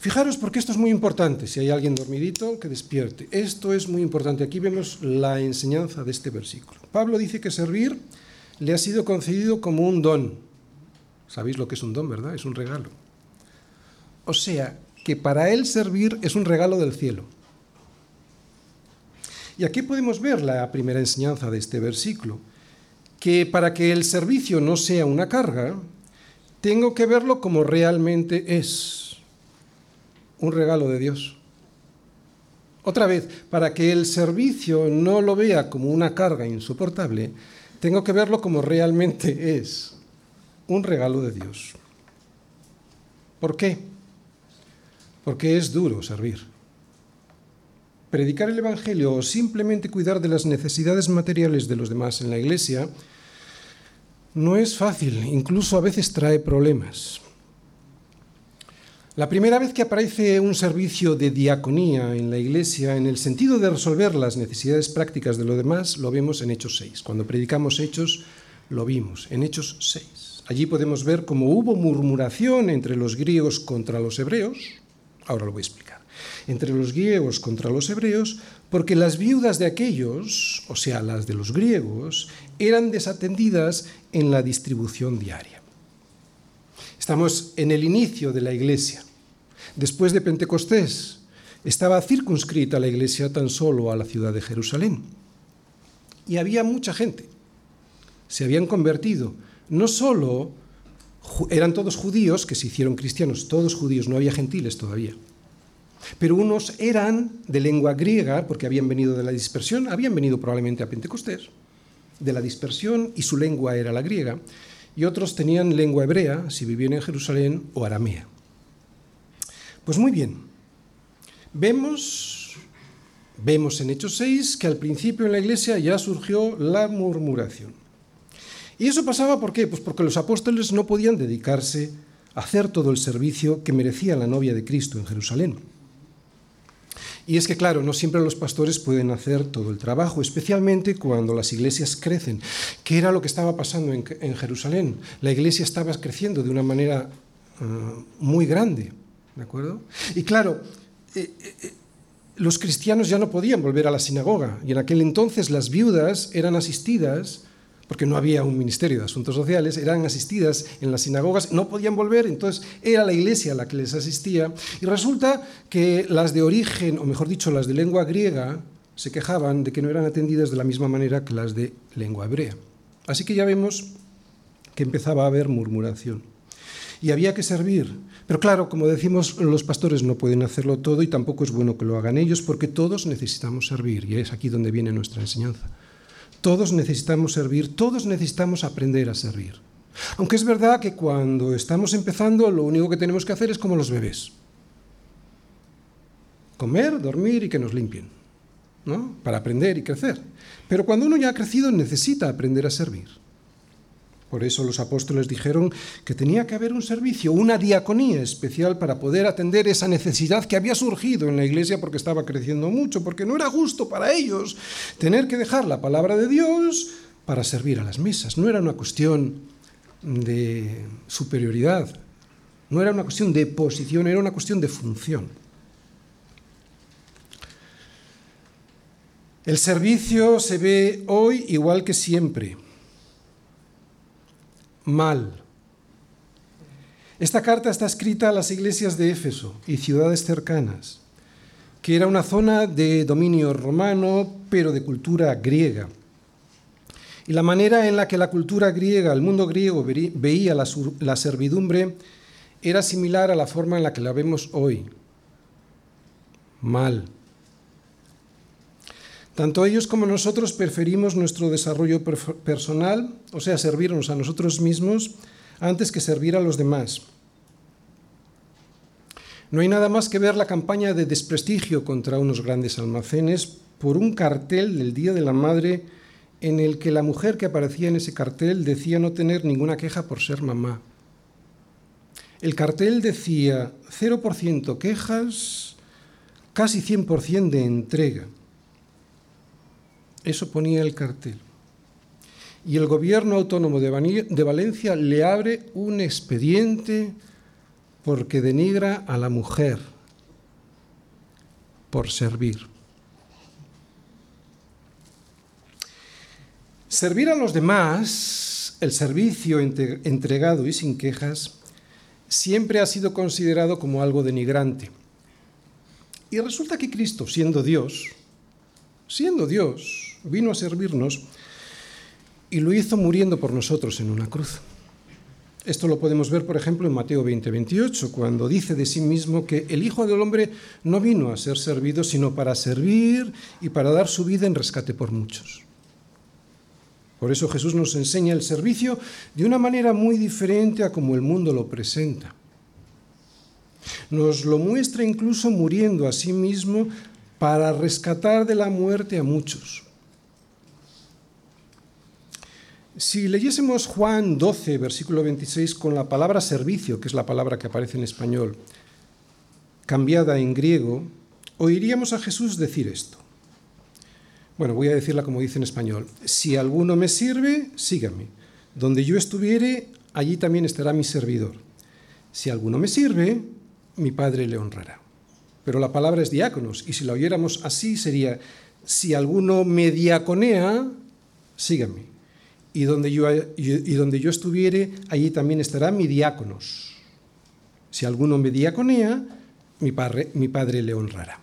Fijaros porque esto es muy importante, si hay alguien dormidito, que despierte. Esto es muy importante. Aquí vemos la enseñanza de este versículo. Pablo dice que servir le ha sido concedido como un don. Sabéis lo que es un don, ¿verdad? Es un regalo. O sea, que para él servir es un regalo del cielo. Y aquí podemos ver la primera enseñanza de este versículo que para que el servicio no sea una carga, tengo que verlo como realmente es, un regalo de Dios. Otra vez, para que el servicio no lo vea como una carga insoportable, tengo que verlo como realmente es, un regalo de Dios. ¿Por qué? Porque es duro servir. Predicar el Evangelio o simplemente cuidar de las necesidades materiales de los demás en la iglesia no es fácil, incluso a veces trae problemas. La primera vez que aparece un servicio de diaconía en la iglesia en el sentido de resolver las necesidades prácticas de lo demás, lo vemos en Hechos 6. Cuando predicamos Hechos, lo vimos en Hechos 6. Allí podemos ver cómo hubo murmuración entre los griegos contra los hebreos, Ahora lo voy a explicar. Entre los griegos contra los hebreos, porque las viudas de aquellos, o sea, las de los griegos, eran desatendidas en la distribución diaria. Estamos en el inicio de la iglesia. Después de Pentecostés, estaba circunscrita la iglesia tan solo a la ciudad de Jerusalén. Y había mucha gente. Se habían convertido. No solo eran todos judíos que se hicieron cristianos, todos judíos, no había gentiles todavía. Pero unos eran de lengua griega, porque habían venido de la dispersión, habían venido probablemente a Pentecostés, de la dispersión, y su lengua era la griega, y otros tenían lengua hebrea, si vivían en Jerusalén, o aramea. Pues muy bien, vemos, vemos en Hechos 6 que al principio en la iglesia ya surgió la murmuración. Y eso pasaba ¿por qué? Pues porque los apóstoles no podían dedicarse a hacer todo el servicio que merecía la novia de Cristo en Jerusalén. Y es que, claro, no siempre los pastores pueden hacer todo el trabajo, especialmente cuando las iglesias crecen. ¿Qué era lo que estaba pasando en, Jerusalén? La iglesia estaba creciendo de una manera ah, muy grande, ¿de acuerdo? Y claro, eh, eh, eh, los cristianos ya no podían volver a la sinagoga, y en aquel entonces las viudas eran asistidas porque no había un ministerio de asuntos sociales, eran asistidas en las sinagogas, no podían volver, entonces era la iglesia la que les asistía. Y resulta que las de origen, o mejor dicho, las de lengua griega, se quejaban de que no eran atendidas de la misma manera que las de lengua hebrea. Así que ya vemos que empezaba a haber murmuración. Y había que servir. Pero claro, como decimos, los pastores no pueden hacerlo todo y tampoco es bueno que lo hagan ellos porque todos necesitamos servir. Y es aquí donde viene nuestra enseñanza. Todos necesitamos servir, todos necesitamos aprender a servir. Aunque es verdad que cuando estamos empezando lo único que tenemos que hacer es como los bebés. Comer, dormir y que nos limpien, ¿no? Para aprender y crecer. Pero cuando uno ya ha crecido necesita aprender a servir. Por eso los apóstoles dijeron que tenía que haber un servicio, una diaconía especial para poder atender esa necesidad que había surgido en la iglesia porque estaba creciendo mucho, porque no era justo para ellos tener que dejar la palabra de Dios para servir a las mesas. No era una cuestión de superioridad, no era una cuestión de posición, era una cuestión de función. El servicio se ve hoy igual que siempre mal. Esta carta está escrita a las iglesias de Éfeso y ciudades cercanas, que era una zona de dominio romano, pero de cultura griega. Y la manera en la que la cultura griega, el mundo griego, veía la, la servidumbre era similar a la forma en la que la vemos hoy. Mal. Tanto ellos como nosotros preferimos nuestro desarrollo personal, o sea, servirnos a nosotros mismos, antes que servir a los demás. No hay nada más que ver la campaña de desprestigio contra unos grandes almacenes por un cartel del Día de la Madre en el que la mujer que aparecía en ese cartel decía no tener ninguna queja por ser mamá. El cartel decía 0% quejas, casi 100% de entrega. Eso ponía el cartel. Y el gobierno autónomo de Valencia le abre un expediente porque denigra a la mujer por servir. Servir a los demás, el servicio entregado y sin quejas, siempre ha sido considerado como algo denigrante. Y resulta que Cristo, siendo Dios, siendo Dios, vino a servirnos y lo hizo muriendo por nosotros en una cruz. Esto lo podemos ver, por ejemplo, en Mateo 20, 28, cuando dice de sí mismo que el Hijo del Hombre no vino a ser servido, sino para servir y para dar su vida en rescate por muchos. Por eso Jesús nos enseña el servicio de una manera muy diferente a como el mundo lo presenta. Nos lo muestra incluso muriendo a sí mismo para rescatar de la muerte a muchos. Si leyésemos Juan 12, versículo 26, con la palabra servicio, que es la palabra que aparece en español, cambiada en griego, oiríamos a Jesús decir esto. Bueno, voy a decirla como dice en español. Si alguno me sirve, sígame. Donde yo estuviere, allí también estará mi servidor. Si alguno me sirve, mi Padre le honrará. pero la palabra es diáconos, y si la oyéramos así sería, si alguno me diaconea, sígame. Y donde yo, estuviere, allí también estará mi diáconos. Si alguno me diaconea, mi padre, mi padre le honrará.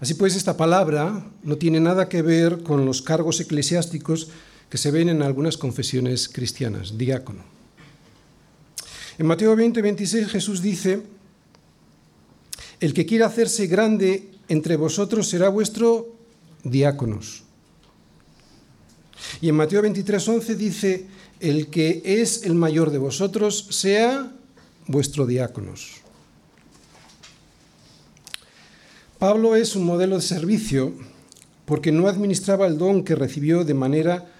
Así pues, esta palabra no tiene nada que ver con los cargos eclesiásticos que se ven en algunas confesiones cristianas, diácono. En Mateo 20, 26 Jesús dice, el que quiera hacerse grande entre vosotros será vuestro diáconos. Y en Mateo 23, 11 dice, el que es el mayor de vosotros sea vuestro diáconos. Pablo es un modelo de servicio porque no administraba el don que recibió de manera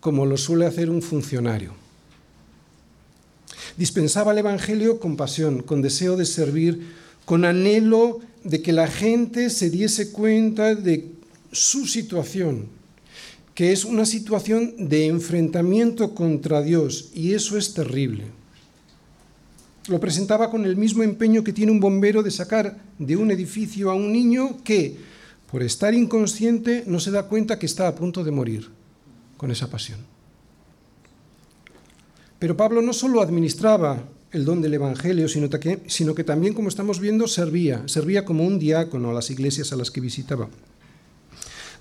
como lo suele hacer un funcionario. Dispensaba el Evangelio con pasión, con deseo de servir, con anhelo de que la gente se diese cuenta de su situación, que es una situación de enfrentamiento contra Dios, y eso es terrible. Lo presentaba con el mismo empeño que tiene un bombero de sacar de un edificio a un niño que, por estar inconsciente, no se da cuenta que está a punto de morir con esa pasión. Pero Pablo no solo administraba el don del Evangelio, sino que, sino que también, como estamos viendo, servía, servía como un diácono a las iglesias a las que visitaba.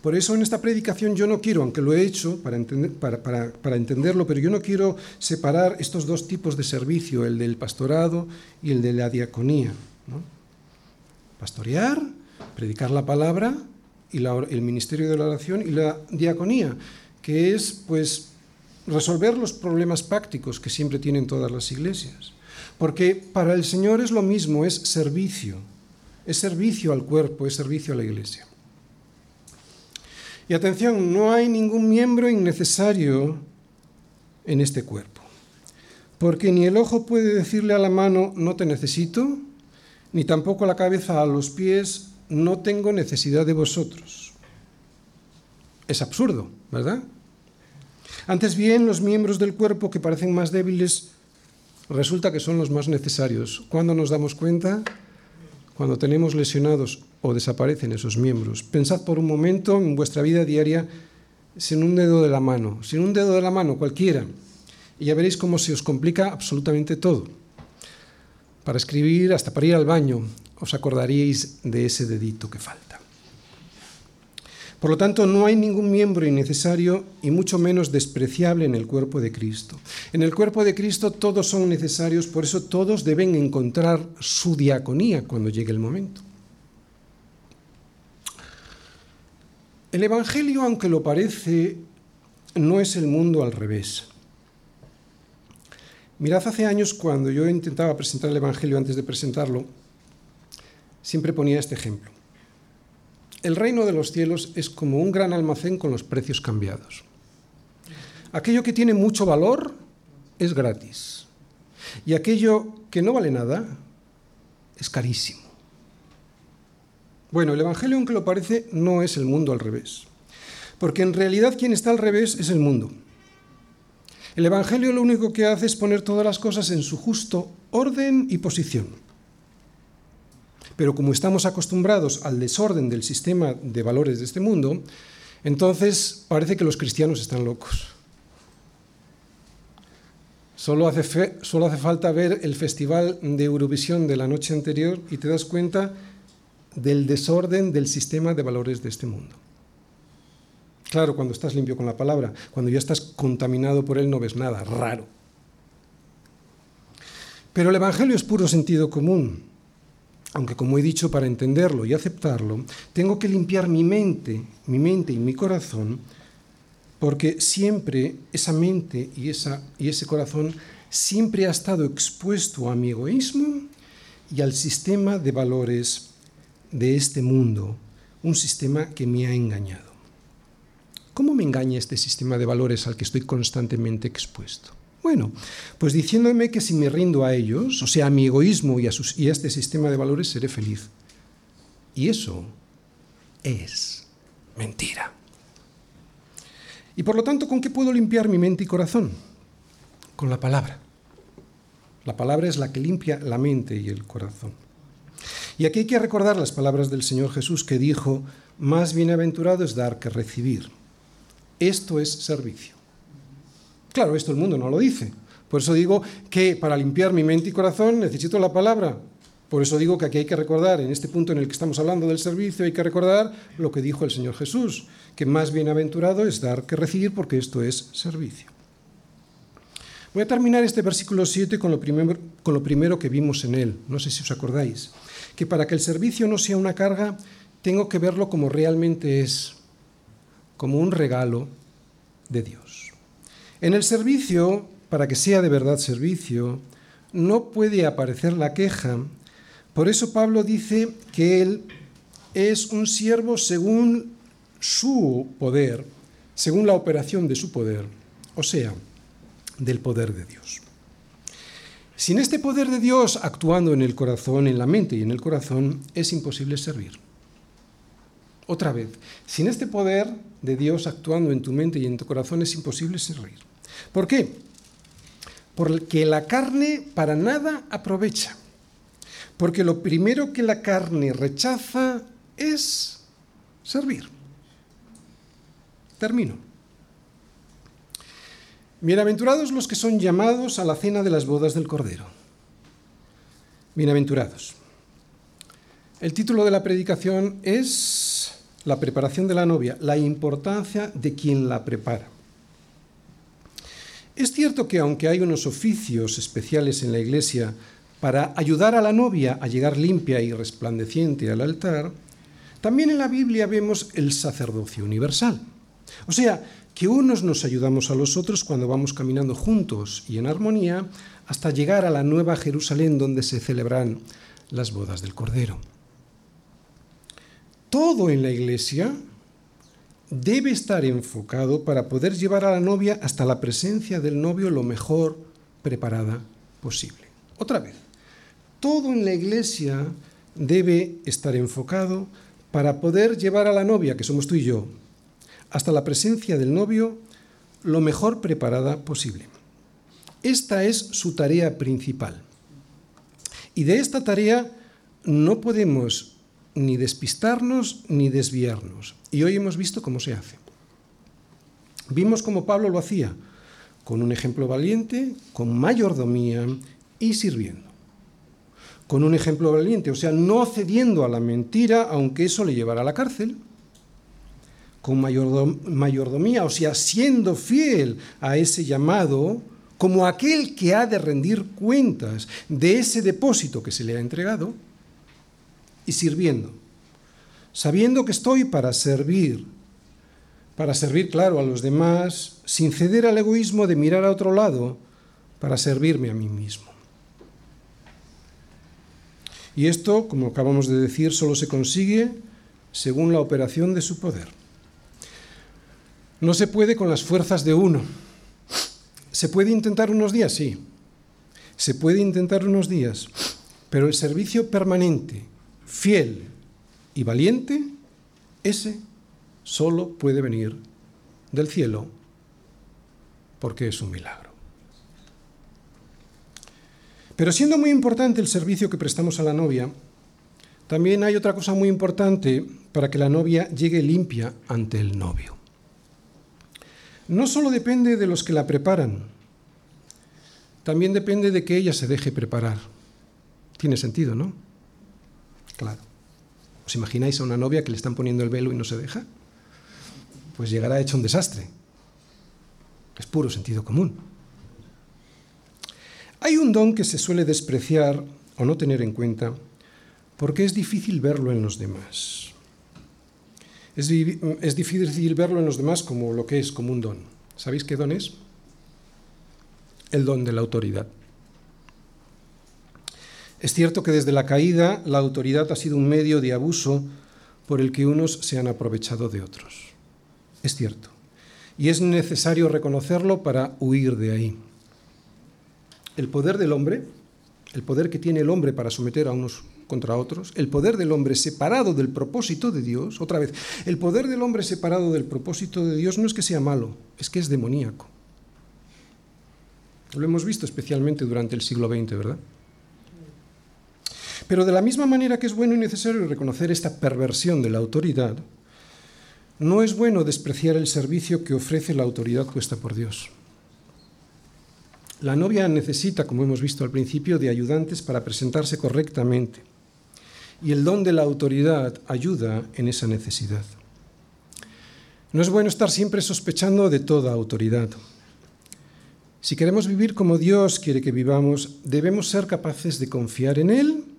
Por eso en esta predicación yo no quiero, aunque lo he hecho para, entender, para, para, entenderlo, pero yo no quiero separar estos dos tipos de servicio, el del pastorado y el de la diaconía. Pastorear, predicar la palabra y el ministerio de la oración y la diaconía, que es pues resolver los problemas prácticos que siempre tienen todas las iglesias. Porque para el Señor es lo mismo, es servicio, es servicio al cuerpo, es servicio a la iglesia. Y atención, no hay ningún miembro innecesario en este cuerpo. Porque ni el ojo puede decirle a la mano, no te necesito, ni tampoco la cabeza a los pies, no tengo necesidad de vosotros. Es absurdo, ¿verdad? Antes bien, los miembros del cuerpo que parecen más débiles resulta que son los más necesarios. ¿Cuándo nos damos cuenta? Cuando tenemos lesionados o desaparecen esos miembros. Pensad por un momento en vuestra vida diaria sin un dedo de la mano, sin un dedo de la mano cualquiera, y ya veréis cómo se os complica absolutamente todo. Para escribir, hasta para ir al baño, os acordaríais de ese dedito que falta. Por lo tanto, no hay ningún miembro innecesario y mucho menos despreciable en el cuerpo de Cristo. En el cuerpo de Cristo todos son necesarios, por eso todos deben encontrar su diaconía cuando llegue el momento. El Evangelio, aunque lo parece, no es el mundo al revés. Mirad, hace años cuando yo intentaba presentar el Evangelio antes de presentarlo, siempre ponía este ejemplo. El reino de los cielos es como un gran almacén con los precios cambiados. Aquello que tiene mucho valor es gratis. Y aquello que no vale nada es carísimo. Bueno, el Evangelio, aunque lo parece, no es el mundo al revés. Porque en realidad quien está al revés es el mundo. El Evangelio lo único que hace es poner todas las cosas en su justo orden y posición. Pero como estamos acostumbrados al desorden del sistema de valores de este mundo, entonces parece que los cristianos están locos. Solo hace, solo hace falta ver el festival de Eurovisión de la noche anterior y te das cuenta del desorden del sistema de valores de este mundo. Claro, cuando estás limpio con la palabra, cuando ya estás contaminado por él no ves nada, raro. Pero el Evangelio es puro sentido común aunque como he dicho, para entenderlo y aceptarlo, tengo que limpiar mi mente, mi mente y mi corazón, porque siempre esa mente y, y ese corazón siempre ha estado expuesto a mi egoísmo y al sistema de valores de este mundo, un sistema que me ha engañado. ¿Cómo me engaña este sistema de valores al que estoy constantemente expuesto? Bueno, pues diciéndome que si me rindo a ellos, o sea, a mi egoísmo y a, este sistema de valores, seré feliz. Y eso es mentira. Y por lo tanto, ¿con qué puedo limpiar mi mente y corazón? Con la palabra. La palabra es la que limpia la mente y el corazón. Y aquí hay que recordar las palabras del Señor Jesús que dijo, más bienaventurado es dar que recibir. Esto es servicio. Claro, esto el mundo no lo dice. Por eso digo que para limpiar mi mente y corazón necesito la palabra. Por eso digo que aquí hay que recordar, en este punto en el que estamos hablando del servicio, hay que recordar lo que dijo el Señor Jesús, que más bienaventurado es dar que recibir porque esto es servicio. Voy a terminar este versículo 7 con lo, primero, con lo primero que vimos en él. No sé si os acordáis. Que para que el servicio no sea una carga, tengo que verlo como realmente es, como un regalo de Dios. En el servicio, para que sea de verdad servicio, no puede aparecer la queja. Por eso Pablo dice que él es un siervo según su poder, según la operación de su poder. O sea, del poder de Dios. Sin este poder de Dios actuando en el corazón, en la mente y en el corazón, es imposible servir. Otra vez, sin este poder de Dios actuando en tu mente y en tu corazón es imposible servir. ¿Por qué? Porque la carne para nada aprovecha. Porque lo primero que la carne rechaza es servir. Termino. Bienaventurados los que son llamados a la cena de las bodas del Cordero. Bienaventurados. El título de la predicación es La preparación de la novia, la importancia de quien la prepara. Es cierto que aunque hay unos oficios especiales en la iglesia para ayudar a la novia a llegar limpia y resplandeciente al altar, también en la Biblia vemos el sacerdocio universal. O sea, que unos nos ayudamos a los otros cuando vamos caminando juntos y en armonía hasta llegar a la nueva Jerusalén donde se celebran las bodas del Cordero. Todo en la iglesia debe estar enfocado para poder llevar a la novia hasta la presencia del novio lo mejor preparada posible. Otra vez, todo en la iglesia debe estar enfocado para poder llevar a la novia, que somos tú y yo, hasta la presencia del novio lo mejor preparada posible. Esta es su tarea principal. Y de esta tarea no podemos ni despistarnos ni desviarnos. Y hoy hemos visto cómo se hace. Vimos cómo Pablo lo hacía, con un ejemplo valiente, con mayordomía y sirviendo. Con un ejemplo valiente, o sea, no cediendo a la mentira, aunque eso le llevara a la cárcel con mayordomía, o sea, siendo fiel a ese llamado, como aquel que ha de rendir cuentas de ese depósito que se le ha entregado, y sirviendo, sabiendo que estoy para servir, para servir, claro, a los demás, sin ceder al egoísmo de mirar a otro lado, para servirme a mí mismo. Y esto, como acabamos de decir, solo se consigue según la operación de su poder. No se puede con las fuerzas de uno. ¿Se puede intentar unos días? Sí. Se puede intentar unos días. Pero el servicio permanente, fiel y valiente, ese solo puede venir del cielo porque es un milagro. Pero siendo muy importante el servicio que prestamos a la novia, también hay otra cosa muy importante para que la novia llegue limpia ante el novio no solo depende de los que la preparan, también depende de que ella se deje preparar. Tiene sentido, ¿no? Claro. ¿Os imagináis a una novia que le están poniendo el velo y no se deja? Pues llegará hecho un desastre. Es puro sentido común. Hay un don que se suele despreciar o no tener en cuenta porque es difícil verlo en los demás. Es, difícil verlo en los demás como lo que es, como un don. ¿Sabéis qué don es? El don de la autoridad. Es cierto que desde la caída la autoridad ha sido un medio de abuso por el que unos se han aprovechado de otros. Es cierto. Y es necesario reconocerlo para huir de ahí. El poder del hombre, el poder que tiene el hombre para someter a unos contra otros, el poder del hombre separado del propósito de Dios, otra vez, el poder del hombre separado del propósito de Dios no es que sea malo, es que es demoníaco. Lo hemos visto especialmente durante el siglo XX, ¿verdad? Pero de la misma manera que es bueno y necesario reconocer esta perversión de la autoridad, no es bueno despreciar el servicio que ofrece la autoridad puesta por Dios. La novia necesita, como hemos visto al principio, de ayudantes para presentarse correctamente. Y el don de la autoridad ayuda en esa necesidad. No es bueno estar siempre sospechando de toda autoridad. Si queremos vivir como Dios quiere que vivamos, debemos ser capaces de confiar en Él,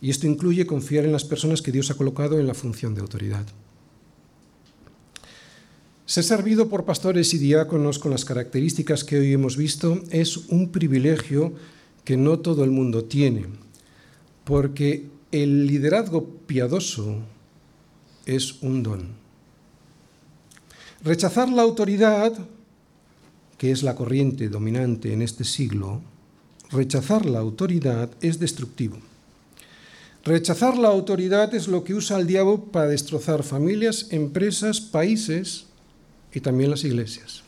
y esto incluye confiar en las personas que Dios ha colocado en la función de autoridad. Ser servido por pastores y diáconos con las características que hoy hemos visto es un privilegio que no todo el mundo tiene, porque el liderazgo piadoso es un don. Rechazar la autoridad, que es la corriente dominante en este siglo, rechazar la autoridad es destructivo. Rechazar la autoridad es lo que usa el diablo para destrozar familias, empresas, países y también las iglesias.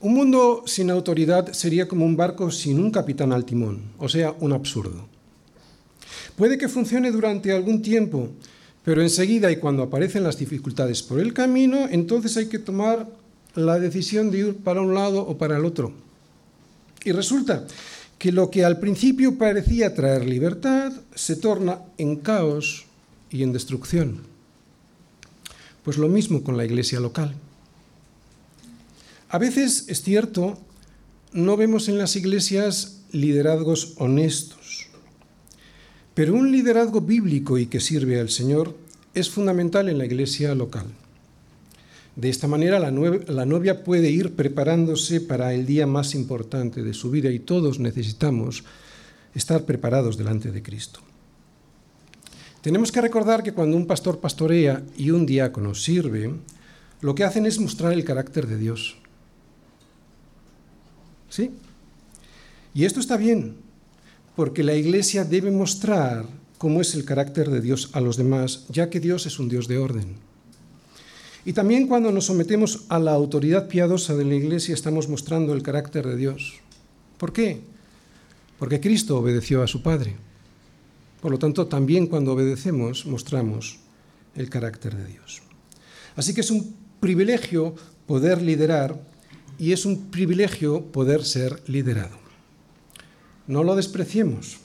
Un mundo sin autoridad sería como un barco sin un capitán al timón, o sea, un absurdo. Puede que funcione durante algún tiempo, pero enseguida y cuando aparecen las dificultades por el camino, entonces hay que tomar la decisión de ir para un lado o para el otro. Y resulta que lo que al principio parecía traer libertad se torna en caos y en destrucción. Pues lo mismo con la iglesia local. A veces, es cierto, no vemos en las iglesias liderazgos honestos, pero un liderazgo bíblico y que sirve al Señor es fundamental en la iglesia local. De esta manera la, la, novia puede ir preparándose para el día más importante de su vida y todos necesitamos estar preparados delante de Cristo. Tenemos que recordar que cuando un pastor pastorea y un diácono sirve, lo que hacen es mostrar el carácter de Dios. ¿Sí? Y esto está bien, porque la iglesia debe mostrar cómo es el carácter de Dios a los demás, ya que Dios es un Dios de orden. Y también cuando nos sometemos a la autoridad piadosa de la iglesia estamos mostrando el carácter de Dios. ¿Por qué? Porque Cristo obedeció a su Padre. Por lo tanto, también cuando obedecemos mostramos el carácter de Dios. Así que es un privilegio poder liderar y es un privilegio poder ser liderado. No lo despreciemos.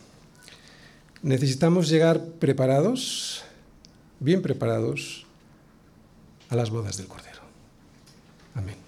Necesitamos llegar preparados, bien preparados, a las bodas del Cordero. Amén.